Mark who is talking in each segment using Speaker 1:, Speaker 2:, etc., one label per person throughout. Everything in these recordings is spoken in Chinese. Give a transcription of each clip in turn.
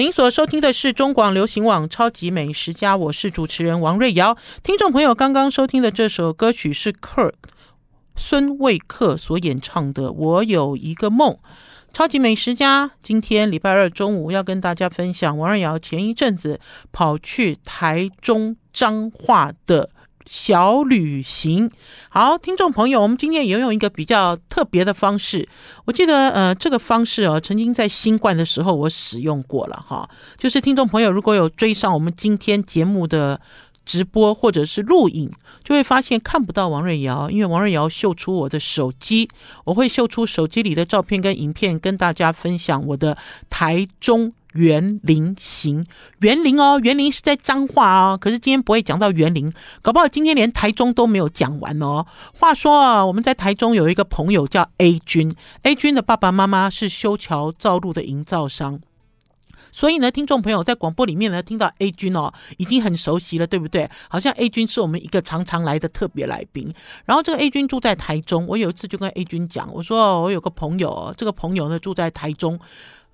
Speaker 1: 您所收听的是中广流行网《超级美食家》，我是主持人王瑞瑶。听众朋友，刚刚收听的这首歌曲是 Kurt 孙卫克所演唱的《我有一个梦》。超级美食家今天礼拜二中午要跟大家分享王瑞瑶前一阵子跑去台中彰化的。小旅行，好，听众朋友，我们今天也用一个比较特别的方式。我记得，呃，这个方式哦，曾经在新冠的时候我使用过了哈。就是听众朋友如果有追上我们今天节目的直播或者是录影，就会发现看不到王瑞瑶，因为王瑞瑶秀出我的手机，我会秀出手机里的照片跟影片，跟大家分享我的台中。园林行，园林哦，园林是在脏话哦。可是今天不会讲到园林，搞不好今天连台中都没有讲完哦。话说啊，我们在台中有一个朋友叫 A 君，A 君的爸爸妈妈是修桥造路的营造商，所以呢，听众朋友在广播里面呢听到 A 君哦，已经很熟悉了，对不对？好像 A 君是我们一个常常来的特别来宾。然后这个 A 君住在台中，我有一次就跟 A 君讲，我说我有个朋友，这个朋友呢住在台中。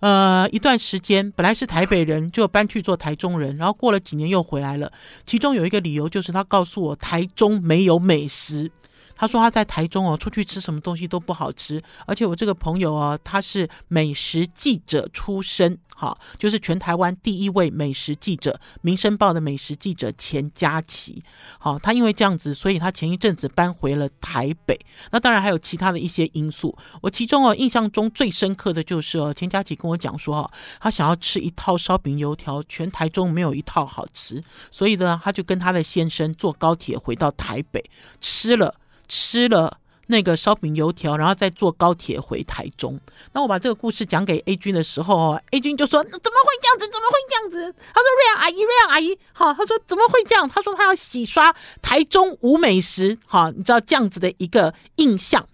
Speaker 1: 呃，一段时间本来是台北人，就搬去做台中人，然后过了几年又回来了。其中有一个理由就是他告诉我，台中没有美食。他说他在台中哦，出去吃什么东西都不好吃，而且我这个朋友哦，他是美食记者出身，哈，就是全台湾第一位美食记者，《民生报》的美食记者钱佳琪，好，他因为这样子，所以他前一阵子搬回了台北。那当然还有其他的一些因素，我其中哦印象中最深刻的就是哦，钱佳琪跟我讲说哦，他想要吃一套烧饼油条，全台中没有一套好吃，所以呢，他就跟他的先生坐高铁回到台北吃了。吃了那个烧饼油条，然后再坐高铁回台中。那我把这个故事讲给 A 君的时候，A 君就说：“怎么会这样子？怎么会这样子？”他说：“瑞阳阿姨，瑞阳阿姨，好。”他说：“怎么会这样？”他说：“他要洗刷台中无美食，好，你知道这样子的一个印象。”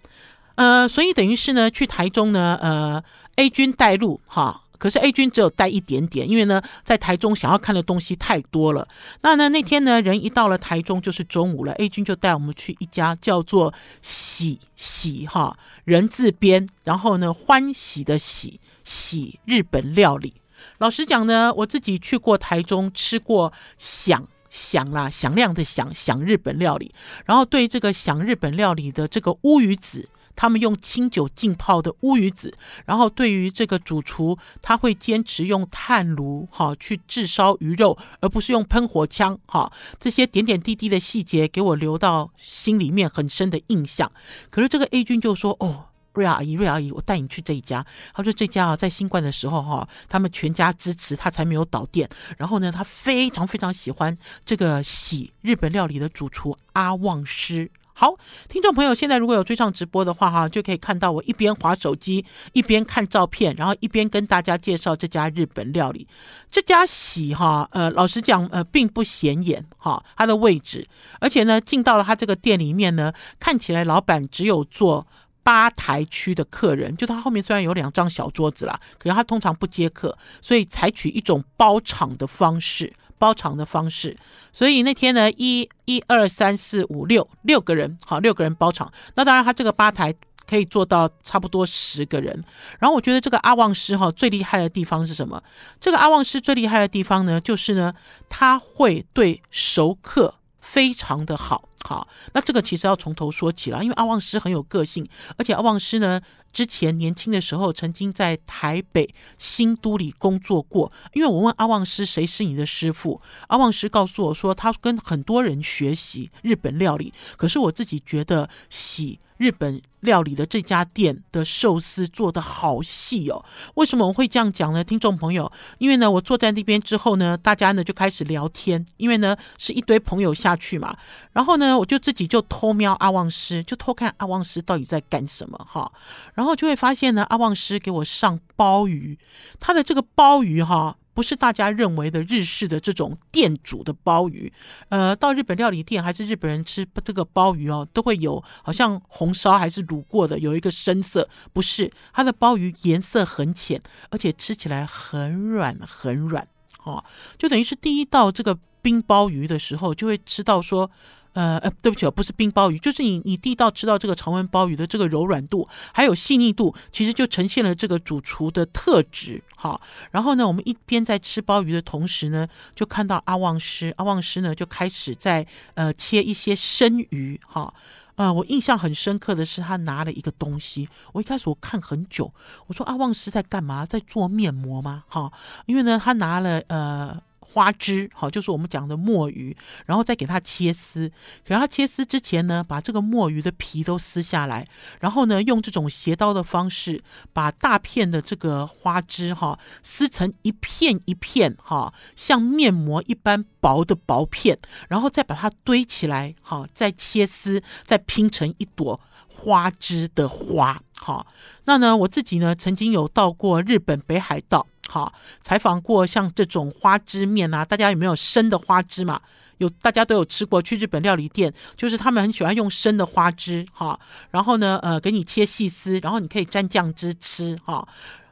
Speaker 1: 呃，所以等于是呢，去台中呢，呃，A 君带路，哈。可是 A 君只有带一点点，因为呢，在台中想要看的东西太多了。那呢，那天呢，人一到了台中就是中午了，A 君就带我们去一家叫做喜喜哈人字边，然后呢欢喜的喜喜日本料理。老实讲呢，我自己去过台中吃过响响啦响亮的响响日本料理，然后对这个响日本料理的这个乌鱼子。他们用清酒浸泡的乌鱼子，然后对于这个主厨，他会坚持用炭炉哈去炙烧鱼肉，而不是用喷火枪哈。这些点点滴滴的细节给我留到心里面很深的印象。可是这个 A 君就说：“哦，瑞阿姨，瑞阿姨，我带你去这一家。”他说：“这家啊，在新冠的时候哈，他们全家支持他才没有倒店。然后呢，他非常非常喜欢这个喜日本料理的主厨阿旺师。”好，听众朋友，现在如果有追上直播的话，哈，就可以看到我一边滑手机，一边看照片，然后一边跟大家介绍这家日本料理。这家喜哈，呃，老实讲，呃，并不显眼哈，它的位置，而且呢，进到了他这个店里面呢，看起来老板只有做吧台区的客人，就他后面虽然有两张小桌子啦，可是他通常不接客，所以采取一种包场的方式。包场的方式，所以那天呢，一、一、二、三、四、五、六，六个人，好，六个人包场。那当然，他这个吧台可以做到差不多十个人。然后我觉得这个阿旺师哈最厉害的地方是什么？这个阿旺师最厉害的地方呢，就是呢，他会对熟客非常的好。好，那这个其实要从头说起了，因为阿旺师很有个性，而且阿旺师呢。之前年轻的时候，曾经在台北新都里工作过。因为我问阿旺师谁是你的师傅，阿旺师告诉我说，他跟很多人学习日本料理。可是我自己觉得喜日本料理的这家店的寿司做的好细哦。为什么我会这样讲呢？听众朋友，因为呢，我坐在那边之后呢，大家呢就开始聊天，因为呢是一堆朋友下去嘛。然后呢，我就自己就偷瞄阿旺师，就偷看阿旺师到底在干什么哈。然后就会发现呢，阿旺师给我上鲍鱼，他的这个鲍鱼哈，不是大家认为的日式的这种店主的鲍鱼。呃，到日本料理店还是日本人吃这个鲍鱼哦，都会有好像红烧还是卤过的，有一个深色。不是，它的鲍鱼颜色很浅，而且吃起来很软很软。哦，就等于是第一道这个冰鲍鱼的时候，就会吃到说。呃呃，对不起，不是冰鲍鱼，就是你你地道吃到这个常温鲍鱼的这个柔软度，还有细腻度，其实就呈现了这个主厨的特质。好，然后呢，我们一边在吃鲍鱼的同时呢，就看到阿旺师，阿旺师呢就开始在呃切一些生鱼。哈，呃，我印象很深刻的是他拿了一个东西，我一开始我看很久，我说阿旺师在干嘛？在做面膜吗？哈，因为呢，他拿了呃。花枝好，就是我们讲的墨鱼，然后再给它切丝。给它切丝之前呢，把这个墨鱼的皮都撕下来，然后呢，用这种斜刀的方式，把大片的这个花枝哈撕成一片一片哈，像面膜一般薄的薄片，然后再把它堆起来哈，再切丝，再拼成一朵花枝的花。好，那呢，我自己呢曾经有到过日本北海道。好，采访过像这种花枝面啊，大家有没有生的花枝嘛？有，大家都有吃过。去日本料理店，就是他们很喜欢用生的花枝，哈，然后呢，呃，给你切细丝，然后你可以沾酱汁吃，哈，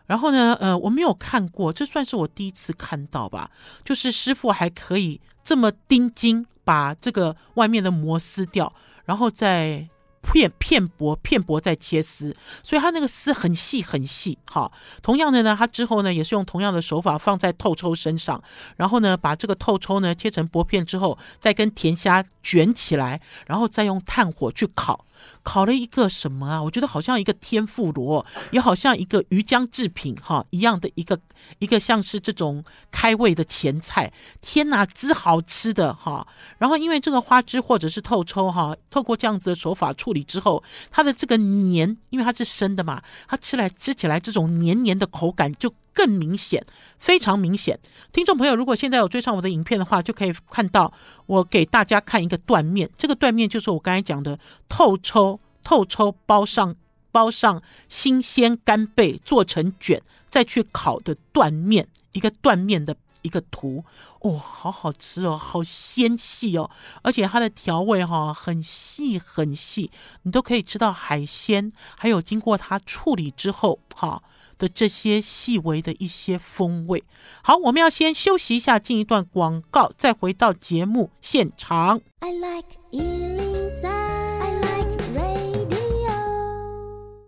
Speaker 1: 然后呢，呃，我没有看过，这算是我第一次看到吧，就是师傅还可以这么盯紧把这个外面的膜撕掉，然后再。片片薄片薄再切丝，所以它那个丝很细很细。好，同样的呢，它之后呢也是用同样的手法放在透抽身上，然后呢把这个透抽呢切成薄片之后，再跟甜虾卷起来，然后再用炭火去烤。烤了一个什么啊？我觉得好像一个天妇罗，也好像一个鱼浆制品哈一样的一个一个像是这种开胃的前菜。天哪，之好吃的哈！然后因为这个花枝或者是透抽哈，透过这样子的手法处理之后，它的这个黏，因为它是生的嘛，它吃来吃起来这种黏黏的口感就。更明显，非常明显。听众朋友，如果现在有追上我的影片的话，就可以看到我给大家看一个断面。这个断面就是我刚才讲的透抽，透抽包上包上新鲜干贝做成卷，再去烤的断面，一个断面的一个图。哦，好好吃哦，好纤细哦，而且它的调味哈、很细很细，你都可以吃到海鲜，还有经过它处理之后哈。的这些细微的一些风味。好，我们要先休息一下，进一段广告，再回到节目现场。I like 103, I like radio。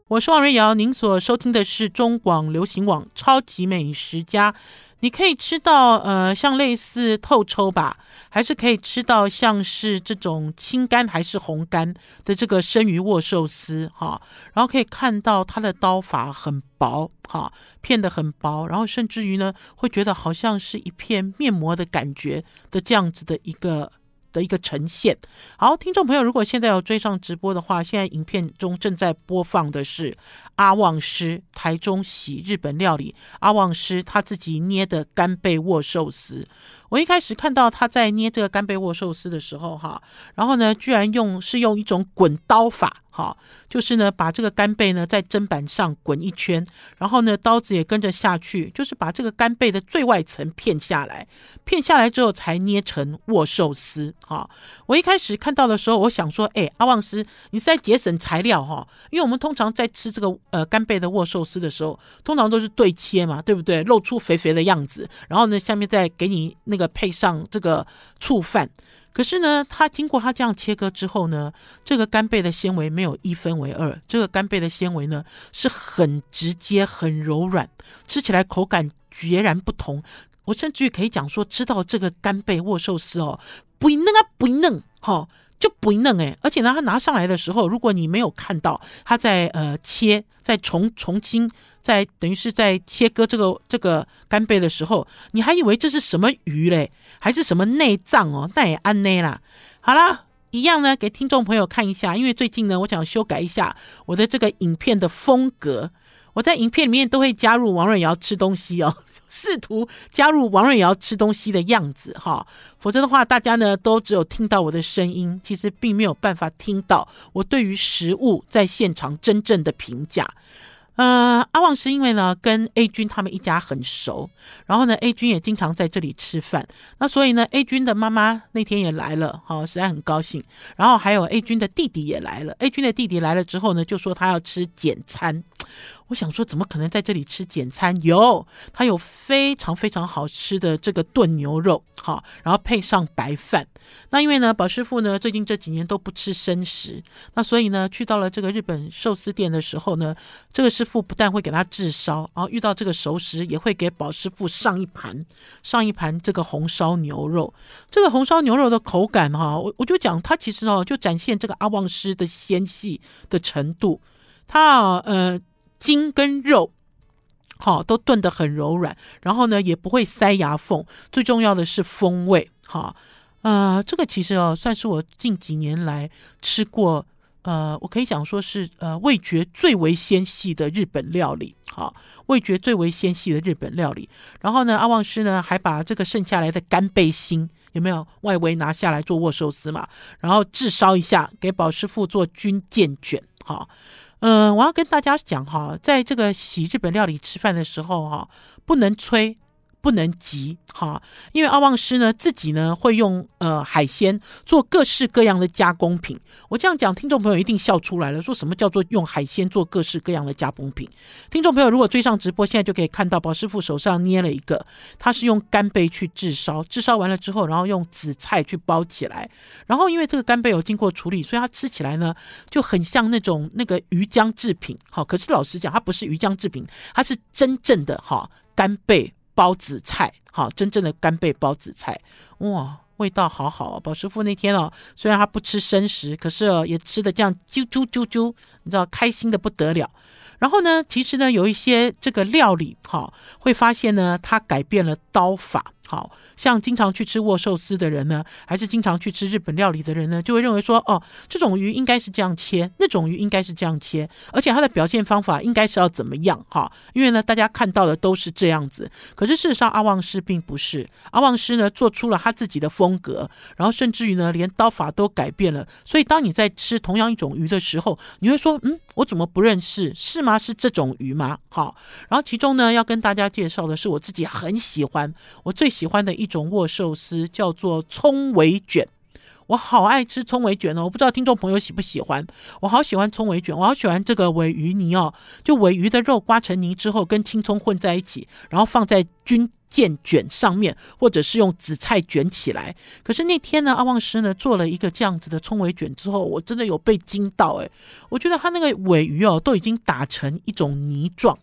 Speaker 1: 我是王瑞瑶，您所收听的是中广流行网《超级美食家》。你可以吃到呃，像类似透抽吧，还是可以吃到像是这种青干还是红干的这个生鱼握寿司哈，然后可以看到它的刀法很薄哈，片的很薄，然后甚至于呢，会觉得好像是一片面膜的感觉的这样子的一个。的一个呈现。好，听众朋友，如果现在要追上直播的话，现在影片中正在播放的是阿旺师台中喜日本料理，阿旺师他自己捏的干贝握寿司。我一开始看到他在捏这个干贝握寿司的时候，哈，然后呢，居然用是用一种滚刀法。哈，就是呢，把这个干贝呢在砧板上滚一圈，然后呢，刀子也跟着下去，就是把这个干贝的最外层片下来，片下来之后才捏成握寿司。哈，我一开始看到的时候，我想说，哎，阿旺斯，你是在节省材料哈？因为我们通常在吃这个呃干贝的握寿司的时候，通常都是对切嘛，对不对？露出肥肥的样子，然后呢，下面再给你那个配上这个醋饭。可是呢，它经过它这样切割之后呢，这个干贝的纤维没有一分为二，这个干贝的纤维呢是很直接、很柔软，吃起来口感截然不同。我甚至于可以讲说，吃到这个干贝握寿司哦，不嫩啊，不嫩，哈、哦，就不嫩诶。而且呢，它拿上来的时候，如果你没有看到它在呃切，在重重新在等于是在切割这个这个干贝的时候，你还以为这是什么鱼嘞？还是什么内脏哦？那也安内啦。好啦，一样呢，给听众朋友看一下。因为最近呢，我想修改一下我的这个影片的风格。我在影片里面都会加入王瑞瑶吃东西哦，试图加入王瑞瑶吃东西的样子哈。否则的话，大家呢都只有听到我的声音，其实并没有办法听到我对于食物在现场真正的评价。呃，阿旺是因为呢跟 A 君他们一家很熟，然后呢 A 君也经常在这里吃饭，那所以呢 A 君的妈妈那天也来了，哈、哦，实在很高兴。然后还有 A 君的弟弟也来了，A 君的弟弟来了之后呢，就说他要吃简餐。我想说，怎么可能在这里吃简餐？有，它有非常非常好吃的这个炖牛肉，好，然后配上白饭。那因为呢，宝师傅呢最近这几年都不吃生食，那所以呢，去到了这个日本寿司店的时候呢，这个师傅不但会给他炙烧，然后遇到这个熟食也会给宝师傅上一盘上一盘这个红烧牛肉。这个红烧牛肉的口感哈，我我就讲它其实哦，就展现这个阿旺师的纤细的程度，它呃。筋跟肉，好都炖得很柔软，然后呢也不会塞牙缝，最重要的是风味，哈，呃，这个其实哦算是我近几年来吃过，呃，我可以讲说是呃味觉最为纤细的日本料理，好，味觉最为纤细的日本料理。然后呢，阿旺师呢还把这个剩下来的干贝心有没有外围拿下来做握寿司嘛，然后炙烧一下给宝师傅做军舰卷，好。嗯、我要跟大家讲哈，在这个洗日本料理吃饭的时候哈，不能吹。不能急哈，因为阿旺师呢自己呢会用呃海鲜做各式各样的加工品。我这样讲，听众朋友一定笑出来了，说什么叫做用海鲜做各式各样的加工品？听众朋友如果追上直播，现在就可以看到宝师傅手上捏了一个，他是用干贝去炙烧，炙烧完了之后，然后用紫菜去包起来，然后因为这个干贝有经过处理，所以它吃起来呢就很像那种那个鱼浆制品。好，可是老实讲，它不是鱼浆制品，它是真正的哈干贝。包紫菜，好，真正的干贝包紫菜，哇，味道好好啊！宝师傅那天哦，虽然他不吃生食，可是哦，也吃的这样啾啾啾啾，你知道，开心的不得了。然后呢，其实呢，有一些这个料理，哈，会发现呢，它改变了刀法。好像经常去吃握寿司的人呢，还是经常去吃日本料理的人呢，就会认为说，哦，这种鱼应该是这样切，那种鱼应该是这样切，而且它的表现方法应该是要怎么样哈？因为呢，大家看到的都是这样子，可是事实上阿旺师并不是，阿旺师呢做出了他自己的风格，然后甚至于呢连刀法都改变了，所以当你在吃同样一种鱼的时候，你会说，嗯，我怎么不认识？是吗？是这种鱼吗？好，然后其中呢要跟大家介绍的是我自己很喜欢，我最喜。喜欢的一种握寿司叫做葱尾卷，我好爱吃葱尾卷哦！我不知道听众朋友喜不喜欢，我好喜欢葱尾卷，我好喜欢这个鮪鱼泥哦，就鮪鱼的肉刮成泥之后，跟青葱混在一起，然后放在军舰卷上面，或者是用紫菜卷起来。可是那天呢，阿旺师呢做了一个这样子的葱尾卷之后，我真的有被惊到诶，我觉得他那个鮪鱼哦，都已经打成一种泥状。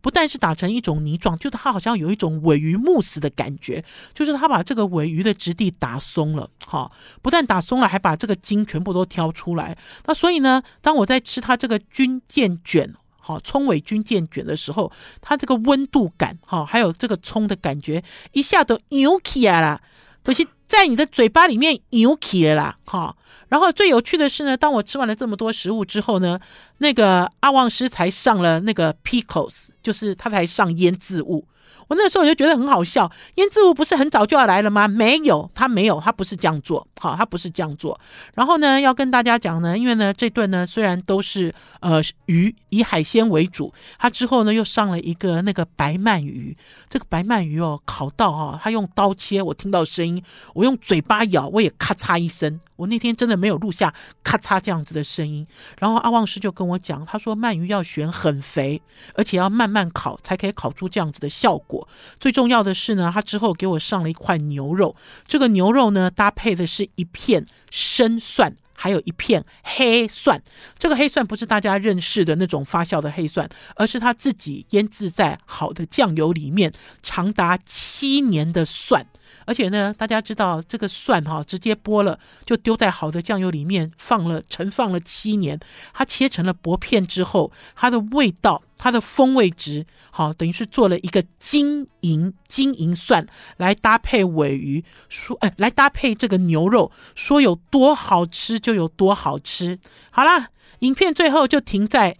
Speaker 1: 不但是打成一种泥状，就是它好像有一种尾鱼慕斯的感觉，就是它把这个尾鱼的质地打松了，哈，不但打松了，还把这个筋全部都挑出来。那所以呢，当我在吃它这个军舰卷，哈，葱尾军舰卷的时候，它这个温度感，哈，还有这个葱的感觉，一下都扭起来了，都是在你的嘴巴里面扭起了啦，哈。然后最有趣的是呢，当我吃完了这么多食物之后呢，那个阿旺师才上了那个 pickles，就是他才上腌渍物。我那时候我就觉得很好笑，腌制物不是很早就要来了吗？没有，他没有，他不是这样做，好，他不是这样做。然后呢，要跟大家讲呢，因为呢，这顿呢虽然都是呃鱼以海鲜为主，他之后呢又上了一个那个白鳗鱼，这个白鳗鱼哦，烤到哈、哦，他用刀切，我听到声音，我用嘴巴咬，我也咔嚓一声。我那天真的没有录下咔嚓这样子的声音，然后阿旺师就跟我讲，他说鳗鱼要选很肥，而且要慢慢烤才可以烤出这样子的效果。最重要的是呢，他之后给我上了一块牛肉，这个牛肉呢搭配的是一片生蒜，还有一片黑蒜。这个黑蒜不是大家认识的那种发酵的黑蒜，而是他自己腌制在好的酱油里面长达七年的蒜。而且呢，大家知道这个蒜哈，直接剥了就丢在好的酱油里面放了陈放了七年，它切成了薄片之后，它的味道、它的风味值，好，等于是做了一个金银金银蒜来搭配尾鱼，说哎，来搭配这个牛肉，说有多好吃就有多好吃。好啦，影片最后就停在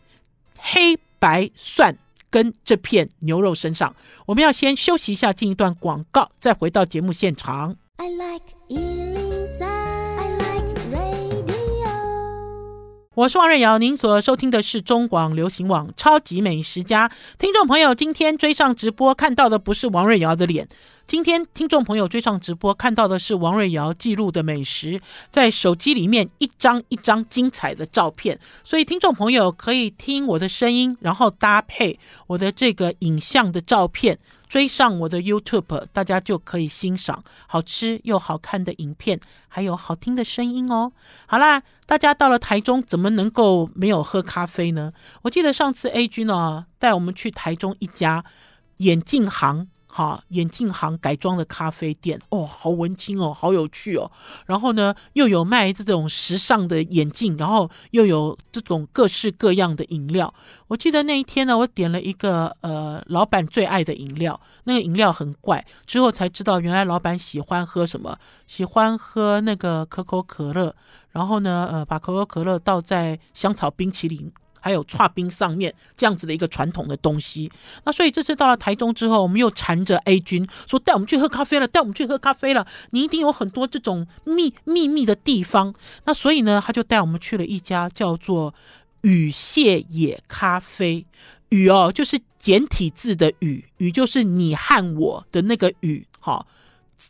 Speaker 1: 黑白蒜。跟这片牛肉身上，我们要先休息一下，进一段广告，再回到节目现场。I like 我是王瑞瑶，您所收听的是中广流行网《超级美食家》。听众朋友，今天追上直播看到的不是王瑞瑶的脸，今天听众朋友追上直播看到的是王瑞瑶记录的美食，在手机里面一张一张精彩的照片。所以听众朋友可以听我的声音，然后搭配我的这个影像的照片。追上我的 YouTube，大家就可以欣赏好吃又好看的影片，还有好听的声音哦。好啦，大家到了台中，怎么能够没有喝咖啡呢？我记得上次 A 君呢带我们去台中一家眼镜行。哈，眼镜行改装的咖啡店哦，好文青哦，好有趣哦。然后呢，又有卖这种时尚的眼镜，然后又有这种各式各样的饮料。我记得那一天呢，我点了一个呃老板最爱的饮料，那个饮料很怪，之后才知道原来老板喜欢喝什么，喜欢喝那个可口可乐，然后呢，呃，把可口可乐倒在香草冰淇淋。还有剉冰上面这样子的一个传统的东西，那所以这次到了台中之后，我们又缠着 A 君说，带我们去喝咖啡了，带我们去喝咖啡了。你一定有很多这种秘秘密的地方，那所以呢，他就带我们去了一家叫做雨谢野咖啡。雨哦，就是简体字的雨，雨就是你和我的那个雨，哈，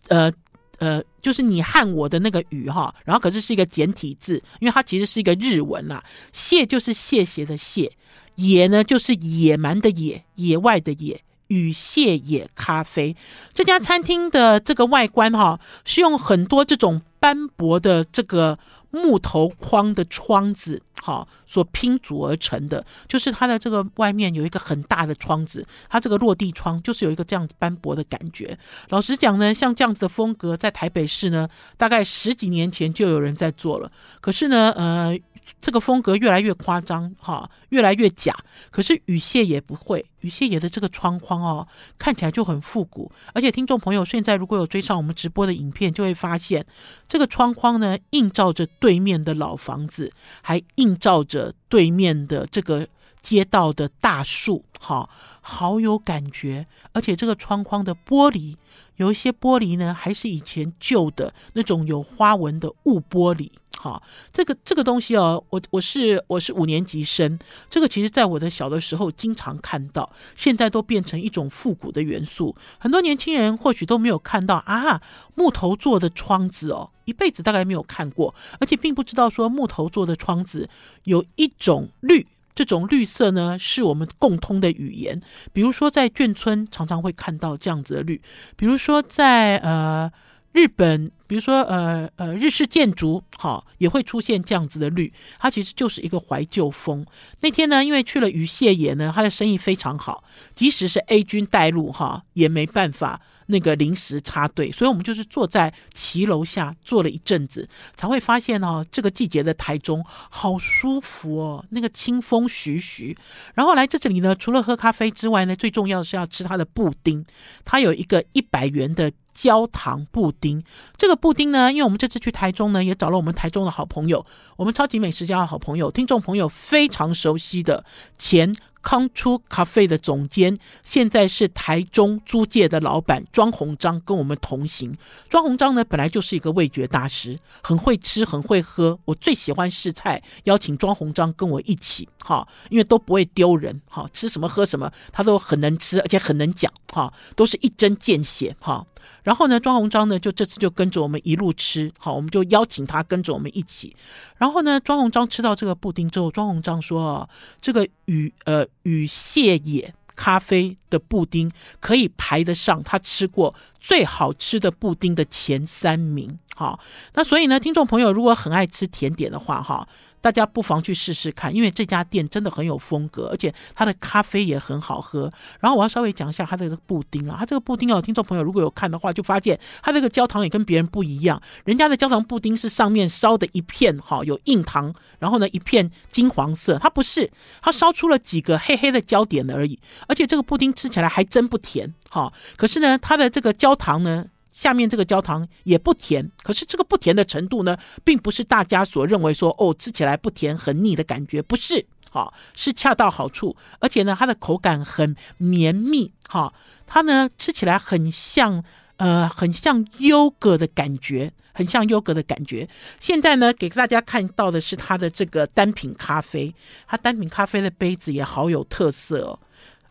Speaker 1: 呃。呃，就是你和我的那个语哈，然后可是是一个简体字，因为它其实是一个日文啦。谢就是谢谢的谢，野呢就是野蛮的野，野外的野。与谢野咖啡这家餐厅的这个外观哈，是用很多这种斑驳的这个。木头框的窗子，好，所拼组而成的，就是它的这个外面有一个很大的窗子，它这个落地窗就是有一个这样子斑驳的感觉。老实讲呢，像这样子的风格，在台北市呢，大概十几年前就有人在做了，可是呢，呃。这个风格越来越夸张，哈，越来越假。可是雨谢也不会，雨谢也的这个窗框哦，看起来就很复古。而且听众朋友现在如果有追上我们直播的影片，就会发现这个窗框呢，映照着对面的老房子，还映照着对面的这个街道的大树，哈，好有感觉。而且这个窗框的玻璃。有一些玻璃呢，还是以前旧的那种有花纹的雾玻璃。好，这个这个东西哦，我我是我是五年级生，这个其实在我的小的时候经常看到，现在都变成一种复古的元素。很多年轻人或许都没有看到啊，木头做的窗子哦，一辈子大概没有看过，而且并不知道说木头做的窗子有一种绿。这种绿色呢，是我们共通的语言。比如说，在眷村常常会看到这样子的绿。比如说，在呃日本，比如说呃呃日式建筑，哈、也会出现这样子的绿。它其实就是一个怀旧风。那天呢，因为去了鱼蟹野呢，它的生意非常好，即使是 A 君带路哈、也没办法。那个临时插队，所以我们就是坐在骑楼下坐了一阵子，才会发现哦，这个季节的台中好舒服哦，那个清风徐徐。然后来这这里呢，除了喝咖啡之外呢，最重要的是要吃它的布丁，它有一个一百元的焦糖布丁。这个布丁呢，因为我们这次去台中呢，也找了我们台中的好朋友，我们超级美食家的好朋友，听众朋友非常熟悉的前。康初咖啡的总监，现在是台中租界的老板庄鸿章跟我们同行。庄鸿章呢，本来就是一个味觉大师，很会吃，很会喝。我最喜欢试菜，邀请庄鸿章跟我一起，哈，因为都不会丢人，哈，吃什么喝什么，他都很能吃，而且很能讲，哈，都是一针见血，哈。然后呢，庄鸿章呢，就这次就跟着我们一路吃，好，我们就邀请他跟着我们一起。然后呢，庄鸿章吃到这个布丁之后，庄鸿章说：“这个与呃与谢野咖啡的布丁可以排得上他吃过最好吃的布丁的前三名。”好，那所以呢，听众朋友如果很爱吃甜点的话，哈。大家不妨去试试看，因为这家店真的很有风格，而且它的咖啡也很好喝。然后我要稍微讲一下它的这个布丁啊，它这个布丁哦，听众朋友如果有看的话，就发现它这个焦糖也跟别人不一样。人家的焦糖布丁是上面烧的一片哈，有硬糖，然后呢一片金黄色，它不是，它烧出了几个黑黑的焦点而已。而且这个布丁吃起来还真不甜好，可是呢，它的这个焦糖呢。下面这个焦糖也不甜，可是这个不甜的程度呢，并不是大家所认为说哦，吃起来不甜很腻的感觉，不是，哈，是恰到好处，而且呢，它的口感很绵密，哈，它呢吃起来很像呃，很像优格的感觉，很像优格的感觉。现在呢，给大家看到的是它的这个单品咖啡，它单品咖啡的杯子也好有特色哦。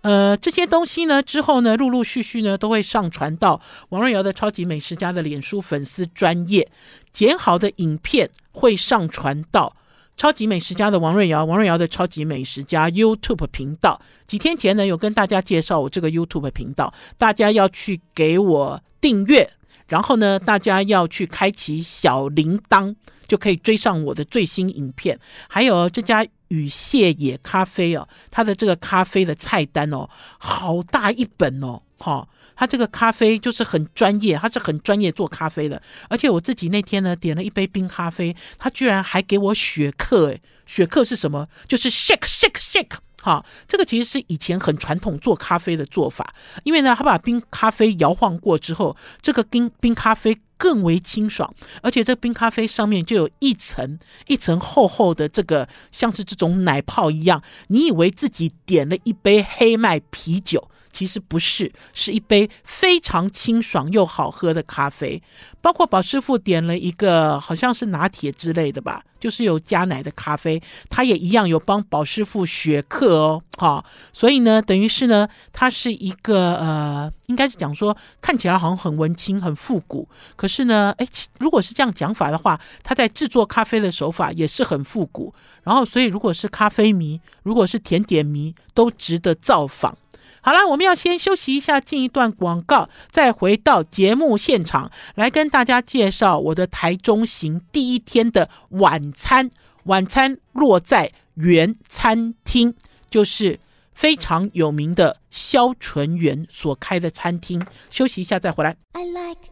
Speaker 1: 呃，这些东西呢，之后呢，陆陆续续呢，都会上传到王瑞瑶的超级美食家的脸书粉丝专页，剪好的影片会上传到超级美食家的王瑞瑶，王瑞瑶的超级美食家 YouTube 频道。几天前呢，有跟大家介绍我这个 YouTube 频道，大家要去给我订阅，然后呢，大家要去开启小铃铛，就可以追上我的最新影片。还有这家。与谢野咖啡哦，它的这个咖啡的菜单哦，好大一本哦，哈、哦，它这个咖啡就是很专业，它是很专业做咖啡的。而且我自己那天呢点了一杯冰咖啡，他居然还给我雪克，诶，雪克是什么？就是 shake shake shake。好，这个其实是以前很传统做咖啡的做法，因为呢，他把冰咖啡摇晃过之后，这个冰冰咖啡更为清爽，而且这冰咖啡上面就有一层一层厚厚的这个像是这种奶泡一样，你以为自己点了一杯黑麦啤酒。其实不是，是一杯非常清爽又好喝的咖啡。包括宝师傅点了一个好像是拿铁之类的吧，就是有加奶的咖啡，他也一样有帮宝师傅学课哦，哈。所以呢，等于是呢，它是一个呃，应该是讲说看起来好像很文青、很复古，可是呢，哎，如果是这样讲法的话，他在制作咖啡的手法也是很复古。然后，所以如果是咖啡迷，如果是甜点迷，都值得造访。好了，我们要先休息一下，进一段广告，再回到节目现场来跟大家介绍我的台中行第一天的晚餐。晚餐落在原餐厅，就是非常有名的萧纯元所开的餐厅。休息一下再回来。I like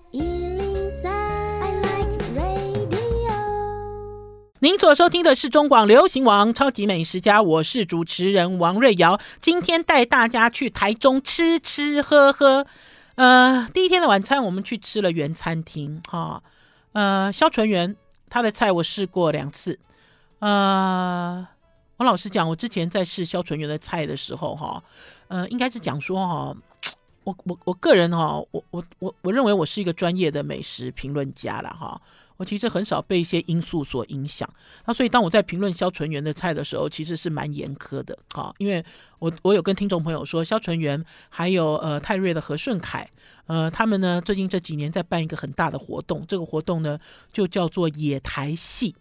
Speaker 1: 您所收听的是中广流行网超级美食家，我是主持人王瑞瑶。今天带大家去台中吃吃喝喝。呃，第一天的晚餐，我们去吃了原餐厅哈。呃，萧纯元他的菜我试过两次。呃，我老实讲，我之前在试萧纯元的菜的时候哈，呃，应该是讲说哈，我我我个人哈，我我我我认为我是一个专业的美食评论家了哈。我其实很少被一些因素所影响，那所以当我在评论肖纯元的菜的时候，其实是蛮严苛的啊，因为我我有跟听众朋友说，肖纯元还有呃泰瑞的何顺凯，呃他们呢最近这几年在办一个很大的活动，这个活动呢就叫做野台戏。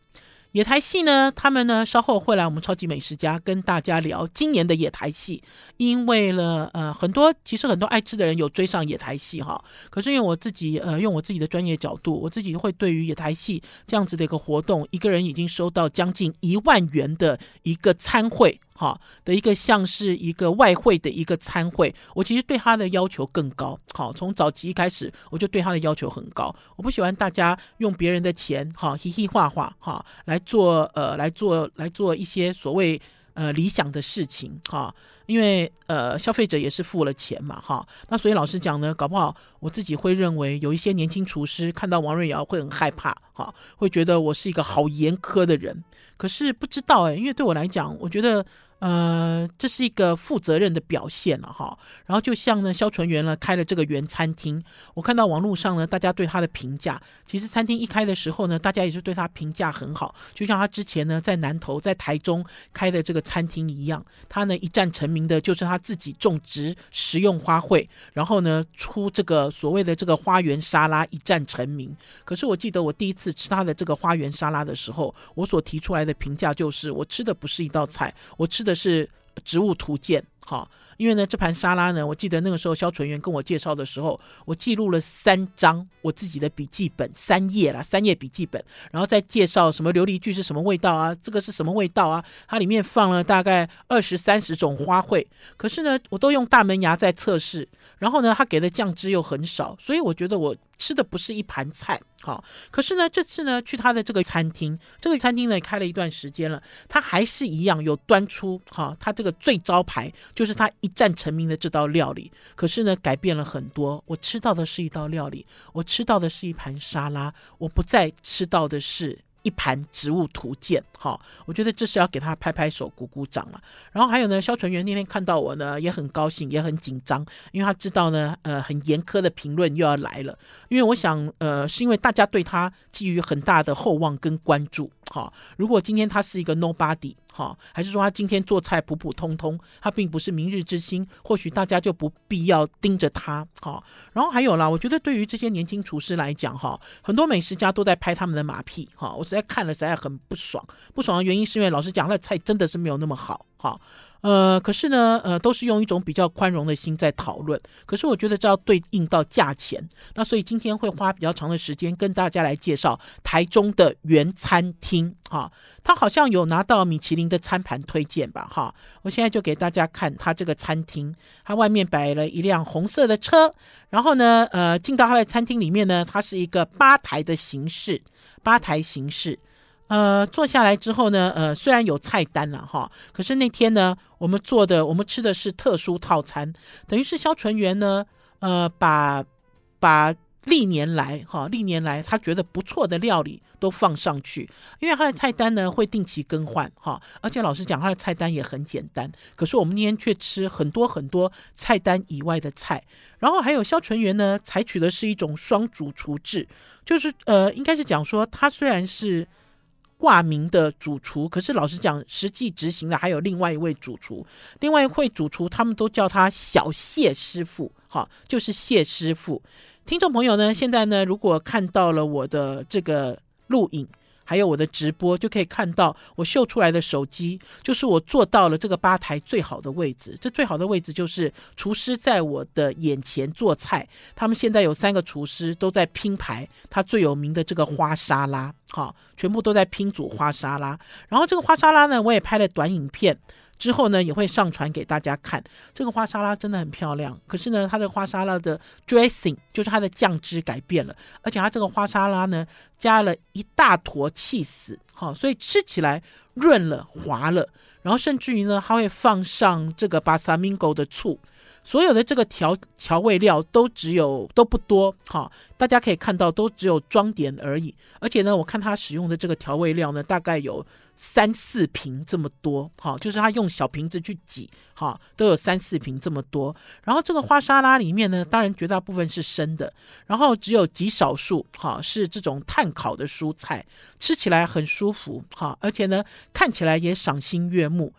Speaker 1: 野台戏呢，他们呢稍后会来我们超级美食家跟大家聊今年的野台戏，因为了呃很多其实很多爱吃的人有追上野台戏哈，可是因为我自己呃用我自己的专业角度，我自己会对于野台戏这样子的一个活动，一个人已经收到将近一万元的一个餐会。好的一个像是一个外汇的一个餐会，我其实对他的要求更高。好，从早期一开始我就对他的要求很高。我不喜欢大家用别人的钱，哈，嘻嘻哈哈，哈，来做呃，来做来做一些所谓呃理想的事情，哈，因为呃消费者也是付了钱嘛，哈。那所以老实讲呢，搞不好我自己会认为有一些年轻厨师看到王瑞瑶会很害怕，哈，会觉得我是一个好严苛的人。可是不知道哎，因为对我来讲，我觉得。呃，这是一个负责任的表现了哈。然后就像呢，萧纯元呢开了这个原餐厅，我看到网络上呢，大家对他的评价，其实餐厅一开的时候呢，大家也是对他评价很好。就像他之前呢在南投、在台中开的这个餐厅一样，他呢一战成名的就是他自己种植食用花卉，然后呢出这个所谓的这个花园沙拉一战成名。可是我记得我第一次吃他的这个花园沙拉的时候，我所提出来的评价就是，我吃的不是一道菜，我吃的。是植物图鉴，好，因为呢，这盘沙拉呢，我记得那个时候肖纯元跟我介绍的时候，我记录了三张我自己的笔记本，三页啦，三页笔记本，然后再介绍什么琉璃苣是什么味道啊，这个是什么味道啊，它里面放了大概二十三十种花卉，可是呢，我都用大门牙在测试，然后呢，他给的酱汁又很少，所以我觉得我。吃的不是一盘菜，好，可是呢，这次呢去他的这个餐厅，这个餐厅呢开了一段时间了，他还是一样有端出，哈，他这个最招牌就就是他一战成名的这道料理，可是呢改变了很多，我吃到的是一道料理，我吃到的是一盘沙拉，我不再吃到的是一盘植物图鉴，哈，我觉得这是要给他拍拍手、鼓鼓掌了。然后还有呢，肖纯元那天看到我呢，也很高兴，也很紧张，因为他知道呢，呃，很严苛的评论又要来了。因为我想，呃，是因为大家对他寄予很大的厚望跟关注，哈。如果今天他是一个 nobody。好，还是说他今天做菜普普通通，他并不是明日之星，或许大家就不必要盯着他。好，然后还有啦，我觉得对于这些年轻厨师来讲，哈，很多美食家都在拍他们的马屁，哈，我实在看了实在很不爽。不爽的原因是因为老实讲，那菜真的是没有那么好，哈。呃，可是呢，呃，都是用一种比较宽容的心在讨论。可是我觉得这要对应到价钱，那所以今天会花比较长的时间跟大家来介绍台中的原餐厅。哈，他好像有拿到米其林的餐盘推荐吧？哈，我现在就给大家看他这个餐厅，他外面摆了一辆红色的车，然后呢，呃，进到他的餐厅里面呢，它是一个吧台的形式，吧台形式。呃，坐下来之后呢，呃，虽然有菜单了哈，可是那天呢，我们做的，我们吃的是特殊套餐，等于是萧纯元呢，呃，把把历年来哈，历年来他觉得不错的料理都放上去，因为他的菜单呢会定期更换哈，而且老实讲，他的菜单也很简单，可是我们那天却吃很多很多菜单以外的菜，然后还有萧纯元呢，采取的是一种双主厨制，就是呃，应该是讲说他虽然是。挂名的主厨，可是老实讲，实际执行的还有另外一位主厨，另外一位主厨，他们都叫他小谢师傅，好，就是谢师傅。听众朋友呢，现在呢，如果看到了我的这个录影。还有我的直播就可以看到我秀出来的手机，就是我坐到了这个吧台最好的位置。这最好的位置就是厨师在我的眼前做菜。他们现在有三个厨师都在拼牌他最有名的这个花沙拉，好，全部都在拼组花沙拉。然后这个花沙拉呢，我也拍了短影片。之后呢，也会上传给大家看。这个花沙拉真的很漂亮，可是呢，它的花沙拉的 dressing 就是它的酱汁改变了，而且它这个花沙拉呢，加了一大坨气死，好，所以吃起来润了滑了。然后甚至于呢，它会放上这个巴萨米戈的醋。所有的这个调调味料都只有都不多，哈，大家可以看到都只有装点而已。而且呢，我看他使用的这个调味料呢，大概有三四瓶这么多，哈，就是他用小瓶子去挤，哈，都有三四瓶这么多。然后这个花沙拉里面呢，当然绝大部分是生的，然后只有极少数，哈，是这种炭烤的蔬菜，吃起来很舒服，哈，而且呢，看起来也赏心悦目。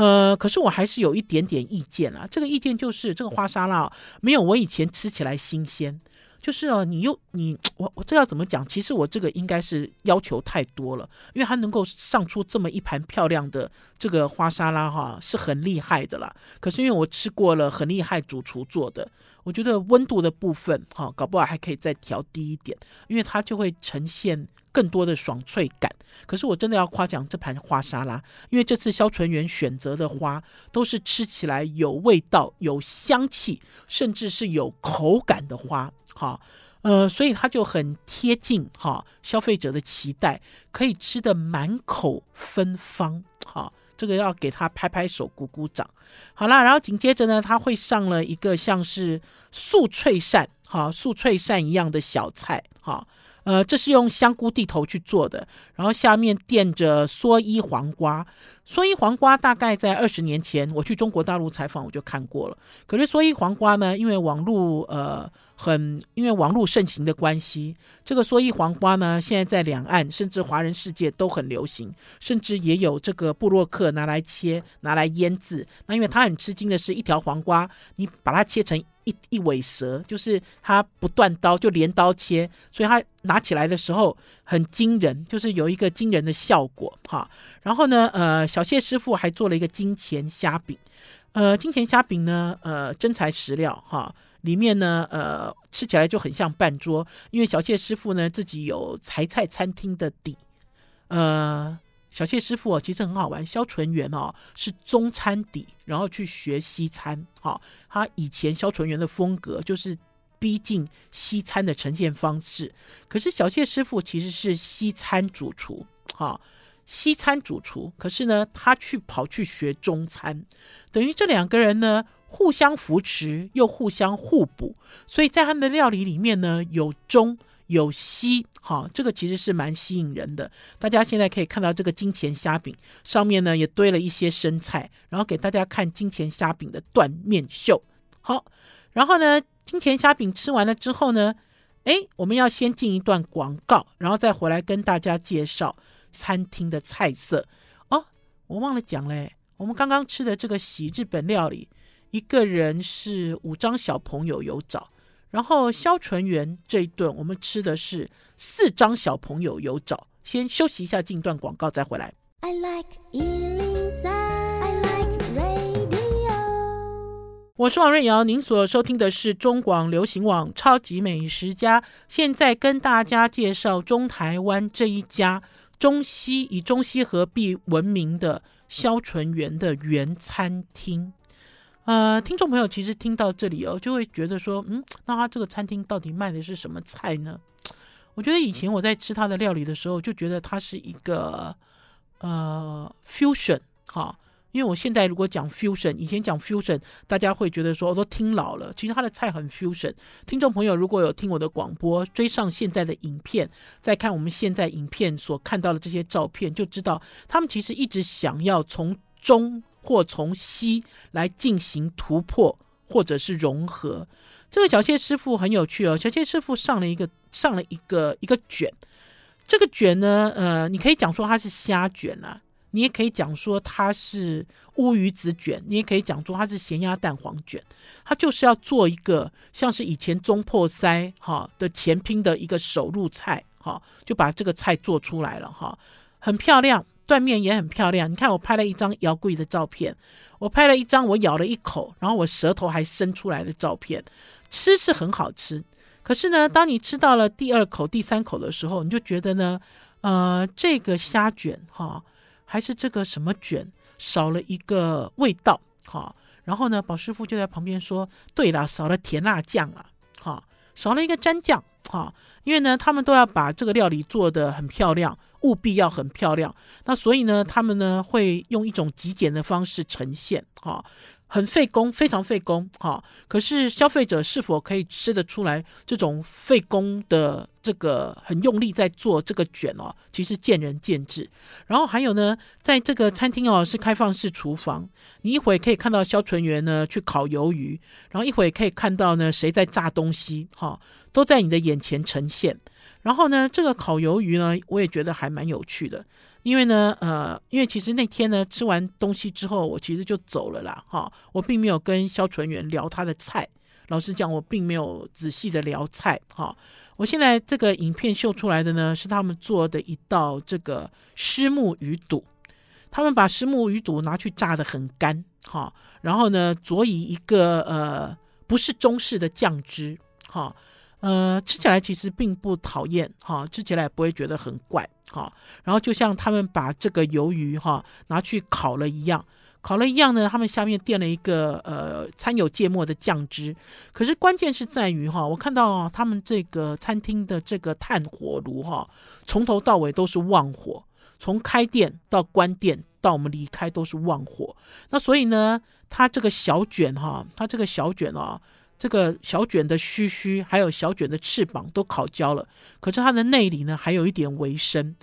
Speaker 1: 呃，可是我还是有一点点意见啊。这个意见就是，这个花沙拉没有我以前吃起来新鲜。就是哦，你又你我我这要怎么讲？其实我这个应该是要求太多了，因为它能够上出这么一盘漂亮的这个花沙拉哈，是很厉害的啦。可是因为我吃过了很厉害主厨做的，我觉得温度的部分哈，搞不好还可以再调低一点，因为它就会呈现。更多的爽脆感，可是我真的要夸奖这盘花沙拉，因为这次萧纯元选择的花都是吃起来有味道、有香气，甚至是有口感的花，哈，呃，所以它就很贴近哈消费者的期待，可以吃得满口芬芳，哈，这个要给他拍拍手、鼓鼓掌。好啦，然后紧接着呢，他会上了一个像是素脆鳝，哈，素脆鳝一样的小菜，哈。呃，这是用香菇地头去做的，然后下面垫着蓑衣黄瓜。蓑衣黄瓜大概在二十年前我去中国大陆采访，我就看过了。可是蓑衣黄瓜呢，因为网络呃很因为网络盛行的关系，这个蓑衣黄瓜呢，现在在两岸甚至华人世界都很流行，甚至也有这个布洛克拿来切拿来腌制。那因为他很吃惊的是一条黄瓜，你把它切成。一尾蛇，就是它不断刀，就连刀切，所以它拿起来的时候很惊人，就是有一个惊人的效果哈。然后呢，呃，小谢师傅还做了一个金钱虾饼，呃，金钱虾饼呢，呃，真材实料哈，里面呢，呃，吃起来就很像半桌，因为小谢师傅呢自己有才菜餐厅的底，呃。小谢师傅哦，其实很好玩。萧纯元哦，是中餐底，然后去学西餐。好，他以前萧纯元的风格就是逼近西餐的呈现方式。可是小谢师傅其实是西餐主厨，哈，西餐主厨。可是呢，他去跑去学中餐，等于这两个人呢互相扶持，又互相互补。所以在他们的料理里面呢，有中有吸，哈，这个其实是蛮吸引人的。大家现在可以看到这个金钱虾饼上面呢也堆了一些生菜，然后给大家看金钱虾饼的断面秀。好，然后呢，金钱虾饼吃完了之后呢，哎，我们要先进一段广告，然后再回来跟大家介绍餐厅的菜色。哦，我忘了讲嘞，我们刚刚吃的这个喜日本料理，一个人是五张小朋友有找。然后萧纯元这一顿，我们吃的是四张小朋友有找。先休息一下，进段广告再回来。I like 103, I like radio。我是王瑞瑶，您所收听的是中广流行网超级美食家。现在跟大家介绍中台湾这一家中西以中西合璧闻名的萧纯元的原餐厅。呃，听众朋友其实听到这里哦，就会觉得说，嗯，那他这个餐厅到底卖的是什么菜呢？我觉得以前我在吃他的料理的时候，就觉得它是一个呃 fusion 哈，因为我现在如果讲 fusion，以前讲 fusion，大家会觉得说我都听老了。其实他的菜很 fusion。听众朋友如果有听我的广播，追上现在的影片，再看我们现在影片所看到的这些照片，就知道他们其实一直想要从中。或从西来进行突破，或者是融合。这个小谢师傅很有趣哦，小谢师傅上了一个上了一个一个卷，这个卷呢，呃，你可以讲说它是虾卷啊，你也可以讲说它是乌鱼子卷，你也可以讲说它是咸鸭蛋黄卷，它就是要做一个像是以前中破塞哈的前拼的一个手入菜哈，就把这个菜做出来了哈，很漂亮。断面也很漂亮，你看我拍了一张摇柜的照片，我拍了一张我咬了一口，然后我舌头还伸出来的照片，吃是很好吃。可是呢，当你吃到了第二口、第三口的时候，你就觉得呢，呃，这个虾卷哈，还是这个什么卷少了一个味道哈。然后呢，宝师傅就在旁边说：“对了，少了甜辣酱啊，哈，少了一个蘸酱哈，因为呢，他们都要把这个料理做得很漂亮。”务必要很漂亮，那所以呢，他们呢会用一种极简的方式呈现，哈，很费工，非常费工，哈。可是消费者是否可以吃得出来这种费工的这个很用力在做这个卷哦？其实见仁见智。然后还有呢，在这个餐厅哦是开放式厨房，你一会可以看到萧纯元呢去烤鱿鱼，然后一会可以看到呢谁在炸东西，哈，都在你的眼前呈现。然后呢，这个烤鱿鱼呢，我也觉得还蛮有趣的，因为呢，呃，因为其实那天呢吃完东西之后，我其实就走了啦，哈，我并没有跟萧纯元聊他的菜，老实讲，我并没有仔细的聊菜，哈，我现在这个影片秀出来的呢，是他们做的一道这个虱目鱼肚，他们把虱目鱼肚拿去炸得很干，哈，然后呢，佐以一个呃不是中式的酱汁，哈。呃，吃起来其实并不讨厌哈，吃起来不会觉得很怪哈。然后就像他们把这个鱿鱼哈拿去烤了一样，烤了一样呢，他们下面垫了一个呃掺有芥末的酱汁。可是关键是在于哈，我看到他们这个餐厅的这个炭火炉哈，从头到尾都是旺火，从开店到关店到我们离开都是旺火。那所以呢，它这个小卷哈，它这个小卷啊。这个小卷的须须，还有小卷的翅膀都烤焦了，可是它的内里呢还有一点微生，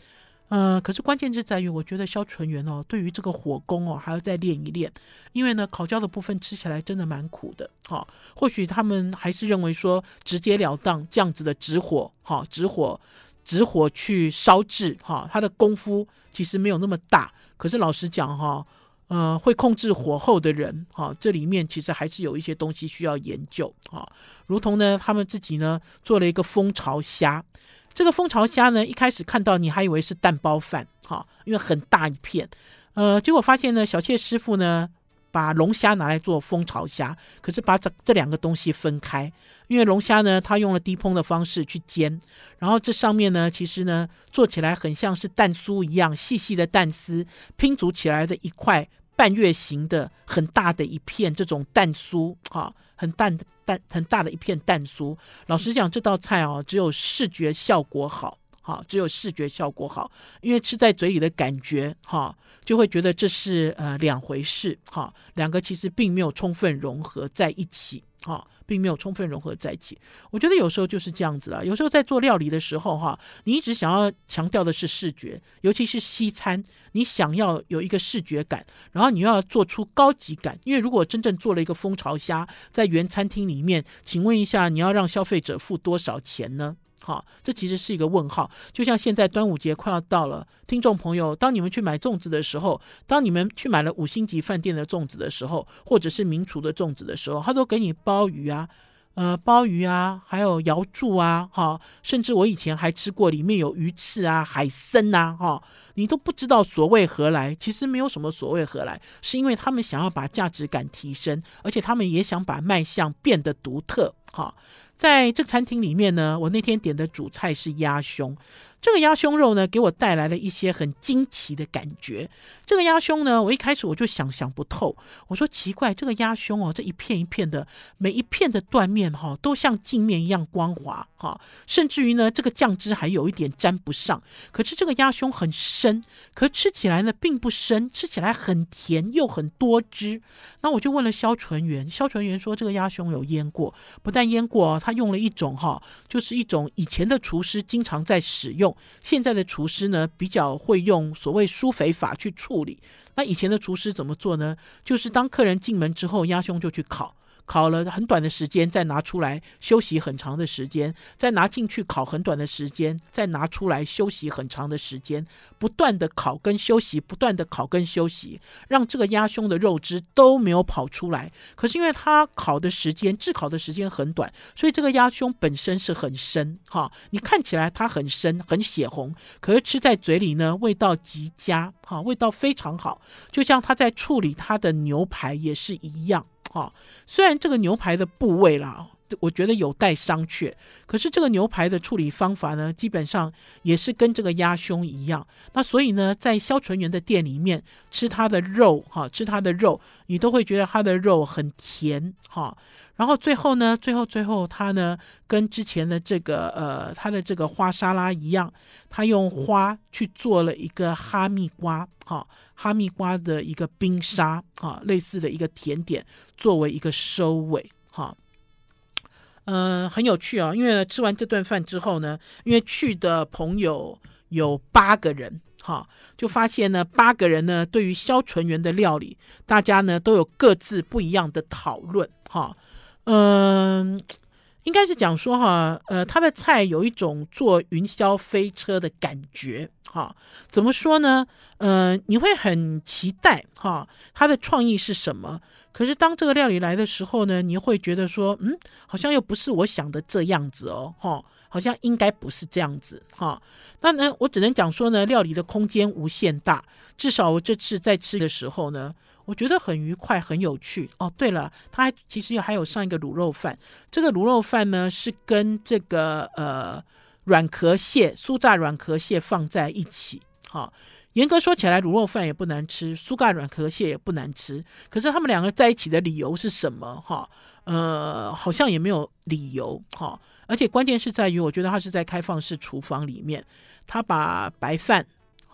Speaker 1: 呃，可是关键就在于，我觉得萧纯元哦，对于这个火功哦还要再练一练，因为呢烤焦的部分吃起来真的蛮苦的，哈、或许他们还是认为说直截了当这样子的直火，哈、哦，直火直火去烧制，哈、他的功夫其实没有那么大，可是老实讲哈。呃，会控制火候的人，哈、这里面其实还是有一些东西需要研究，哈、如同呢，他们自己呢做了一个蜂巢虾，这个蜂巢虾呢，一开始看到你还以为是蛋包饭，哈、因为很大一片，呃，结果发现呢，小谢师傅呢把龙虾拿来做蜂巢虾，可是把这这两个东西分开，因为龙虾呢，它用了低烹的方式去煎，然后这上面呢，其实呢做起来很像是蛋酥一样细细的蛋丝拼组起来的一块。半月形的很大的一片这种蛋酥，哈，很淡的蛋，很大的一片蛋酥。老实讲，这道菜哦，只有视觉效果好，哈，只有视觉效果好，因为吃在嘴里的感觉，哈，就会觉得这是呃两回事，哈，两个其实并没有充分融合在一起，哈，并没有充分融合在一起。我觉得有时候就是这样子啊，有时候在做料理的时候哈，你一直想要强调的是视觉，尤其是西餐，你想要有一个视觉感，然后你又要做出高级感。因为如果真正做了一个蜂巢虾在原餐厅里面，请问一下，你要让消费者付多少钱呢？好，这其实是一个问号。就像现在端午节快要到了，听众朋友，当你们去买粽子的时候，当你们去买了五星级饭店的粽子的时候，或者是名厨的粽子的时候，他都给你鲍鱼啊，呃，鲍鱼啊，还有瑶柱啊，哈，甚至我以前还吃过里面有鱼翅啊、海参呐，哈，你都不知道所谓何来。其实没有什么所谓何来，是因为他们想要把价值感提升，而且他们也想把卖相变得独特，哈。在这个餐厅里面呢，我那天点的主菜是鸭胸。这个鸭胸肉呢，给我带来了一些很惊奇的感觉。这个鸭胸呢，我一开始我就想想不透。我说奇怪，这个鸭胸哦，这一片一片的，每一片的断面哈、哦，都像镜面一样光滑哈、哦，甚至于呢，这个酱汁还有一点沾不上。可是这个鸭胸很深，可吃起来呢并不深，吃起来很甜又很多汁。那我就问了肖纯元，肖纯元说这个鸭胸有腌过，不但腌过，他用了一种哈、哦，就是一种以前的厨师经常在使用。现在的厨师呢，比较会用所谓疏肥法去处理。那以前的厨师怎么做呢？就是当客人进门之后，鸭胸就去烤。烤了很短的时间，再拿出来休息很长的时间，再拿进去烤很短的时间，再拿出来休息很长的时间，不断的烤跟休息，不断的烤跟休息，让这个鸭胸的肉汁都没有跑出来。可是因为它烤的时间，炙烤的时间很短，所以这个鸭胸本身是很深哈。你看起来它很深很血红，可是吃在嘴里呢，味道极佳哈，味道非常好。就像他在处理他的牛排也是一样。哈，虽然这个牛排的部位啦，我觉得有待商榷，可是这个牛排的处理方法呢，基本上也是跟这个鸭胸一样。那所以呢，在萧纯元的店里面吃他的肉，哈，吃他的肉，你都会觉得他的肉很甜，哈。然后最后呢，最后最后，他呢跟之前的这个呃，他的这个花沙拉一样，他用花去做了一个哈密瓜，哈，哈密瓜的一个冰沙，哈，类似的一个甜点，作为一个收尾，哈，嗯、很有趣啊、因为吃完这顿饭之后呢，因为去的朋友有八个人，哈，就发现呢，八个人呢对于萧纯元的料理，大家呢都有各自不一样的讨论，哈。嗯，应该是讲说哈，呃，他的菜有一种坐云霄飞车的感觉，哈，怎么说呢？呃，你会很期待哈，他的创意是什么？可是当这个料理来的时候呢，你会觉得说，嗯，好像又不是我想的这样子哦，哈，好像应该不是这样子，哈。那呢，我只能讲说呢，料理的空间无限大，至少我这次在吃的时候呢。我觉得很愉快，很有趣哦。对了，他还其实还有上一个卤肉饭，这个卤肉饭呢是跟这个呃软壳蟹、酥炸软壳蟹放在一起。哈、哦，严格说起来，卤肉饭也不难吃，酥炸软壳蟹也不难吃。可是他们两个在一起的理由是什么？哈、呃，好像也没有理由。哈、而且关键是在于，我觉得他是在开放式厨房里面，他把白饭。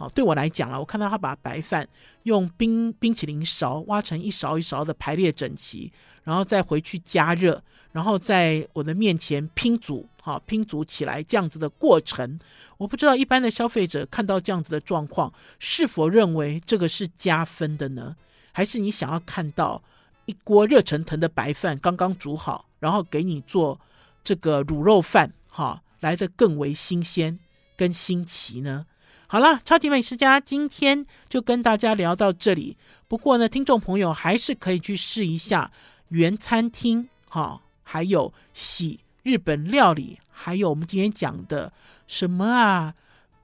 Speaker 1: 对我来讲啊，我看到他把白饭用冰冰淇淋勺挖成一勺一勺的排列整齐，然后再回去加热，然后在我的面前拼组，好拼组起来这样子的过程，我不知道一般的消费者看到这样子的状况，是否认为这个是加分的呢？还是你想要看到一锅热腾腾的白饭刚刚煮好，然后给你做这个卤肉饭，哈，来得更为新鲜跟新奇呢？好了，超级美食家今天就跟大家聊到这里。不过呢，听众朋友还是可以去试一下原餐厅，哈、还有喜日本料理，还有我们今天讲的什么啊，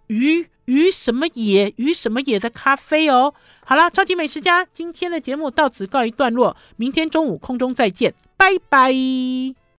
Speaker 1: 鱼鱼什么野鱼什么野的咖啡哦。好了，超级美食家今天的节目到此告一段落，明天中午空中再见，拜拜。